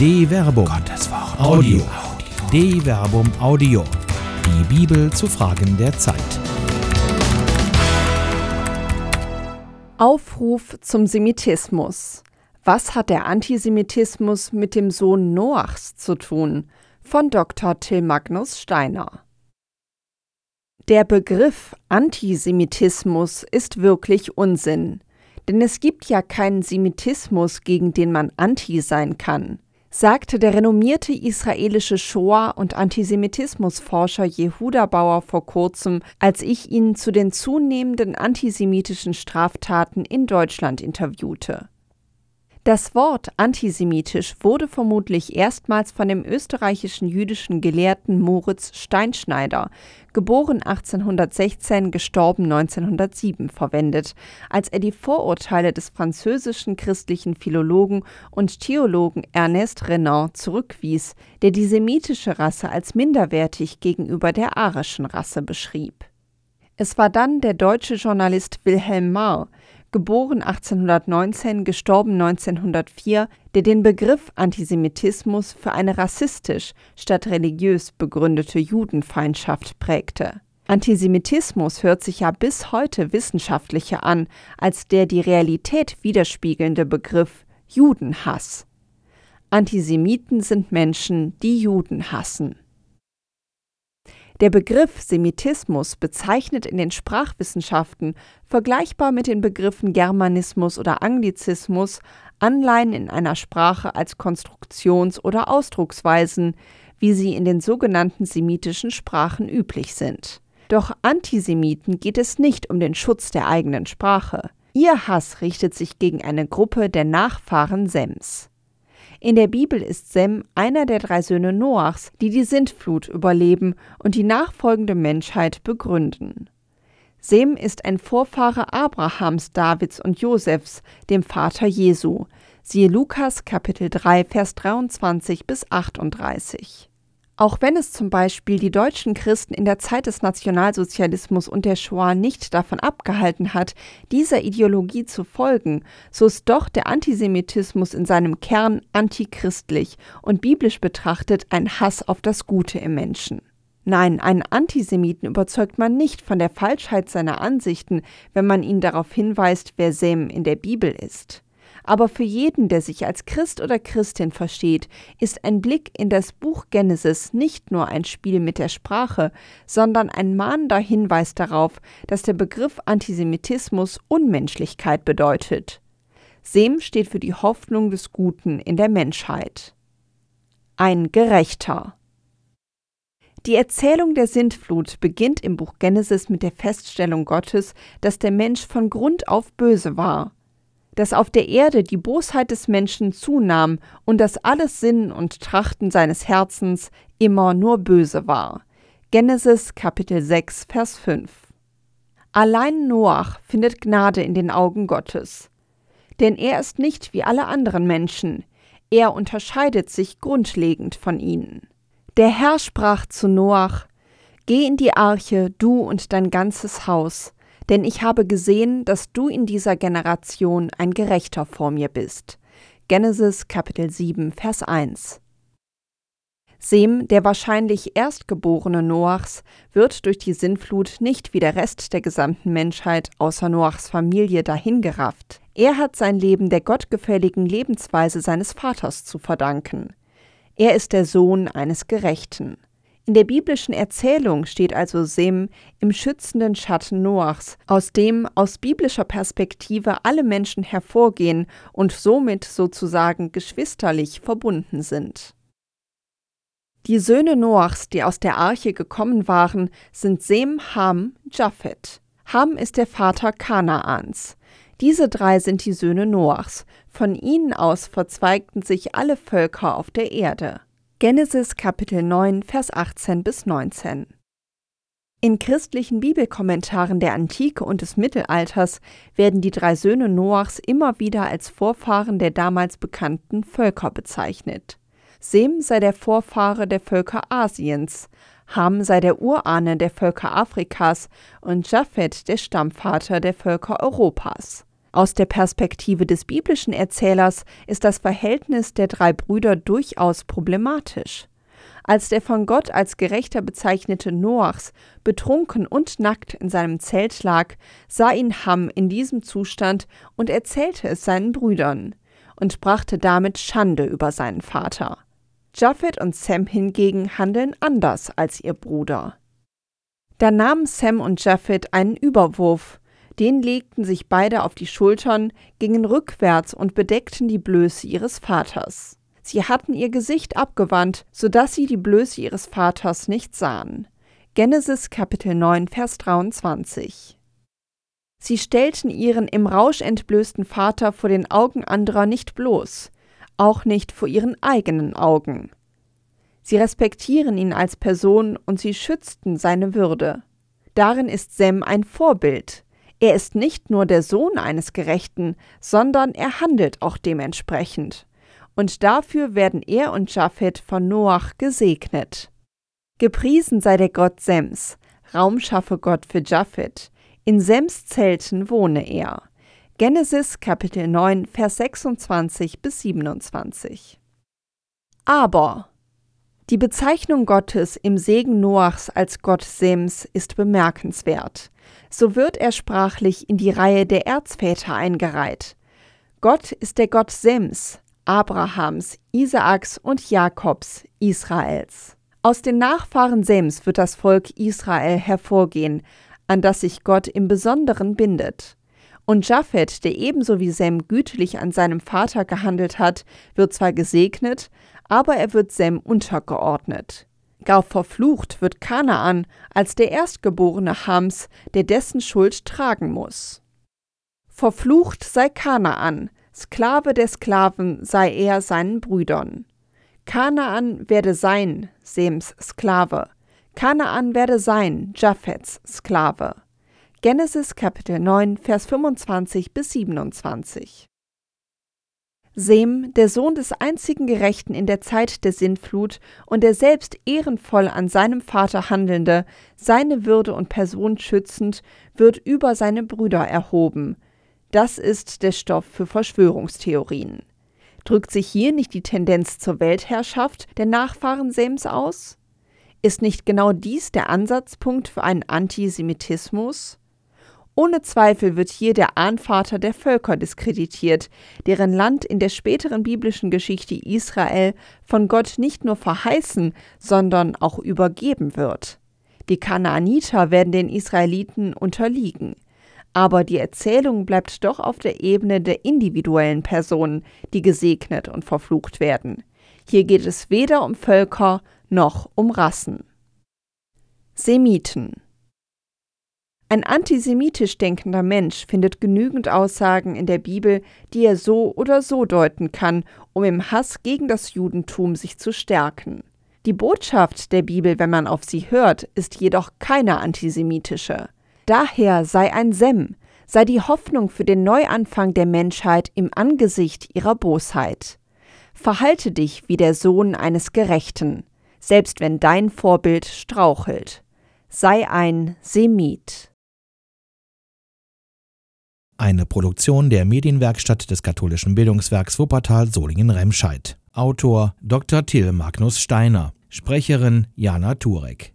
De Verbum. Gottes Wort. Audio. De Verbum Audio. Die Bibel zu Fragen der Zeit. Aufruf zum Semitismus. Was hat der Antisemitismus mit dem Sohn Noachs zu tun? Von Dr. Till Magnus Steiner. Der Begriff Antisemitismus ist wirklich Unsinn. Denn es gibt ja keinen Semitismus, gegen den man anti sein kann, sagte der renommierte israelische Shoah- und Antisemitismusforscher Jehuda Bauer vor kurzem, als ich ihn zu den zunehmenden antisemitischen Straftaten in Deutschland interviewte. Das Wort antisemitisch wurde vermutlich erstmals von dem österreichischen jüdischen Gelehrten Moritz Steinschneider, geboren 1816, gestorben 1907, verwendet, als er die Vorurteile des französischen christlichen Philologen und Theologen Ernest Renan zurückwies, der die semitische Rasse als minderwertig gegenüber der arischen Rasse beschrieb. Es war dann der deutsche Journalist Wilhelm Marr, geboren 1819, gestorben 1904, der den Begriff Antisemitismus für eine rassistisch statt religiös begründete Judenfeindschaft prägte. Antisemitismus hört sich ja bis heute wissenschaftlicher an als der die Realität widerspiegelnde Begriff Judenhass. Antisemiten sind Menschen, die Juden hassen. Der Begriff Semitismus bezeichnet in den Sprachwissenschaften, vergleichbar mit den Begriffen Germanismus oder Anglizismus, Anleihen in einer Sprache als Konstruktions- oder Ausdrucksweisen, wie sie in den sogenannten semitischen Sprachen üblich sind. Doch Antisemiten geht es nicht um den Schutz der eigenen Sprache. Ihr Hass richtet sich gegen eine Gruppe der Nachfahren Sems. In der Bibel ist Sem einer der drei Söhne Noachs, die die Sintflut überleben und die nachfolgende Menschheit begründen. Sem ist ein Vorfahre Abrahams, Davids und Josefs, dem Vater Jesu. Siehe Lukas Kapitel 3, Vers 23 bis 38. Auch wenn es zum Beispiel die deutschen Christen in der Zeit des Nationalsozialismus und der Shoah nicht davon abgehalten hat, dieser Ideologie zu folgen, so ist doch der Antisemitismus in seinem Kern antichristlich und biblisch betrachtet ein Hass auf das Gute im Menschen. Nein, einen Antisemiten überzeugt man nicht von der Falschheit seiner Ansichten, wenn man ihn darauf hinweist, wer Sem in der Bibel ist. Aber für jeden, der sich als Christ oder Christin versteht, ist ein Blick in das Buch Genesis nicht nur ein Spiel mit der Sprache, sondern ein mahnender Hinweis darauf, dass der Begriff Antisemitismus Unmenschlichkeit bedeutet. Sem steht für die Hoffnung des Guten in der Menschheit. Ein Gerechter. Die Erzählung der Sintflut beginnt im Buch Genesis mit der Feststellung Gottes, dass der Mensch von Grund auf böse war dass auf der Erde die Bosheit des Menschen zunahm und dass alles Sinn und Trachten seines Herzens immer nur böse war. Genesis Kapitel 6, Vers 5. Allein Noach findet Gnade in den Augen Gottes. Denn er ist nicht wie alle anderen Menschen, er unterscheidet sich grundlegend von ihnen. Der Herr sprach zu Noach, Geh in die Arche, du und dein ganzes Haus, denn ich habe gesehen, dass du in dieser Generation ein Gerechter vor mir bist. Genesis Kapitel 7, Vers 1. Sem, der wahrscheinlich Erstgeborene Noachs, wird durch die Sinnflut nicht wie der Rest der gesamten Menschheit außer Noachs Familie dahingerafft. Er hat sein Leben der gottgefälligen Lebensweise seines Vaters zu verdanken. Er ist der Sohn eines Gerechten. In der biblischen Erzählung steht also Sem im schützenden Schatten Noachs, aus dem aus biblischer Perspektive alle Menschen hervorgehen und somit sozusagen geschwisterlich verbunden sind. Die Söhne Noachs, die aus der Arche gekommen waren, sind Sem, Ham, Japhet. Ham ist der Vater Kanaans. Diese drei sind die Söhne Noachs. Von ihnen aus verzweigten sich alle Völker auf der Erde. Genesis Kapitel 9, Vers 18 bis 19. In christlichen Bibelkommentaren der Antike und des Mittelalters werden die drei Söhne Noachs immer wieder als Vorfahren der damals bekannten Völker bezeichnet. Sem sei der Vorfahre der Völker Asiens, Ham sei der Urahne der Völker Afrikas und Japhet der Stammvater der Völker Europas. Aus der Perspektive des biblischen Erzählers ist das Verhältnis der drei Brüder durchaus problematisch. Als der von Gott als Gerechter bezeichnete Noachs betrunken und nackt in seinem Zelt lag, sah ihn Ham in diesem Zustand und erzählte es seinen Brüdern und brachte damit Schande über seinen Vater. Japhet und Sam hingegen handeln anders als ihr Bruder. Da nahmen Sam und Japhet einen Überwurf, den legten sich beide auf die Schultern, gingen rückwärts und bedeckten die Blöße ihres Vaters. Sie hatten ihr Gesicht abgewandt, so dass sie die Blöße ihres Vaters nicht sahen. Genesis Kapitel 9, Vers 23. Sie stellten ihren im Rausch entblößten Vater vor den Augen anderer nicht bloß, auch nicht vor ihren eigenen Augen. Sie respektieren ihn als Person und sie schützten seine Würde. Darin ist Sem ein Vorbild. Er ist nicht nur der Sohn eines Gerechten, sondern er handelt auch dementsprechend und dafür werden er und Japhet von Noach gesegnet. Gepriesen sei der Gott Sems, Raum schaffe Gott für Japhet, in Sems Zelten wohne er. Genesis Kapitel 9, Vers 26 bis 27. Aber die Bezeichnung Gottes im Segen Noachs als Gott Sems ist bemerkenswert. So wird er sprachlich in die Reihe der Erzväter eingereiht. Gott ist der Gott Sems, Abrahams, Isaaks und Jakobs, Israels. Aus den Nachfahren Sems wird das Volk Israel hervorgehen, an das sich Gott im Besonderen bindet. Und Japhet, der ebenso wie Sem gütlich an seinem Vater gehandelt hat, wird zwar gesegnet, aber er wird Sem untergeordnet. Gar verflucht wird Kanaan als der erstgeborene Hams, der dessen Schuld tragen muss. Verflucht sei Kanaan, Sklave der Sklaven sei er seinen Brüdern. Kanaan werde sein, Sems Sklave. Kanaan werde sein, Japhets Sklave. Genesis Kapitel 9, Vers 25 bis 27. Sem, der Sohn des einzigen Gerechten in der Zeit der Sintflut und der selbst ehrenvoll an seinem Vater handelnde, seine Würde und Person schützend, wird über seine Brüder erhoben, das ist der Stoff für Verschwörungstheorien. Drückt sich hier nicht die Tendenz zur Weltherrschaft der Nachfahren Sems aus? Ist nicht genau dies der Ansatzpunkt für einen Antisemitismus? Ohne Zweifel wird hier der Ahnvater der Völker diskreditiert, deren Land in der späteren biblischen Geschichte Israel von Gott nicht nur verheißen, sondern auch übergeben wird. Die Kanaaniter werden den Israeliten unterliegen. Aber die Erzählung bleibt doch auf der Ebene der individuellen Personen, die gesegnet und verflucht werden. Hier geht es weder um Völker noch um Rassen. Semiten Ein antisemitisch denkender Mensch findet genügend Aussagen in der Bibel, die er so oder so deuten kann, um im Hass gegen das Judentum sich zu stärken. Die Botschaft der Bibel, wenn man auf sie hört, ist jedoch keine antisemitische. Daher sei ein Sem, sei die Hoffnung für den Neuanfang der Menschheit im Angesicht ihrer Bosheit. Verhalte dich wie der Sohn eines Gerechten, selbst wenn dein Vorbild strauchelt. Sei ein Semit. Eine Produktion der Medienwerkstatt des katholischen Bildungswerks Wuppertal Solingen-Remscheid. Autor Dr. Till Magnus Steiner. Sprecherin Jana Turek.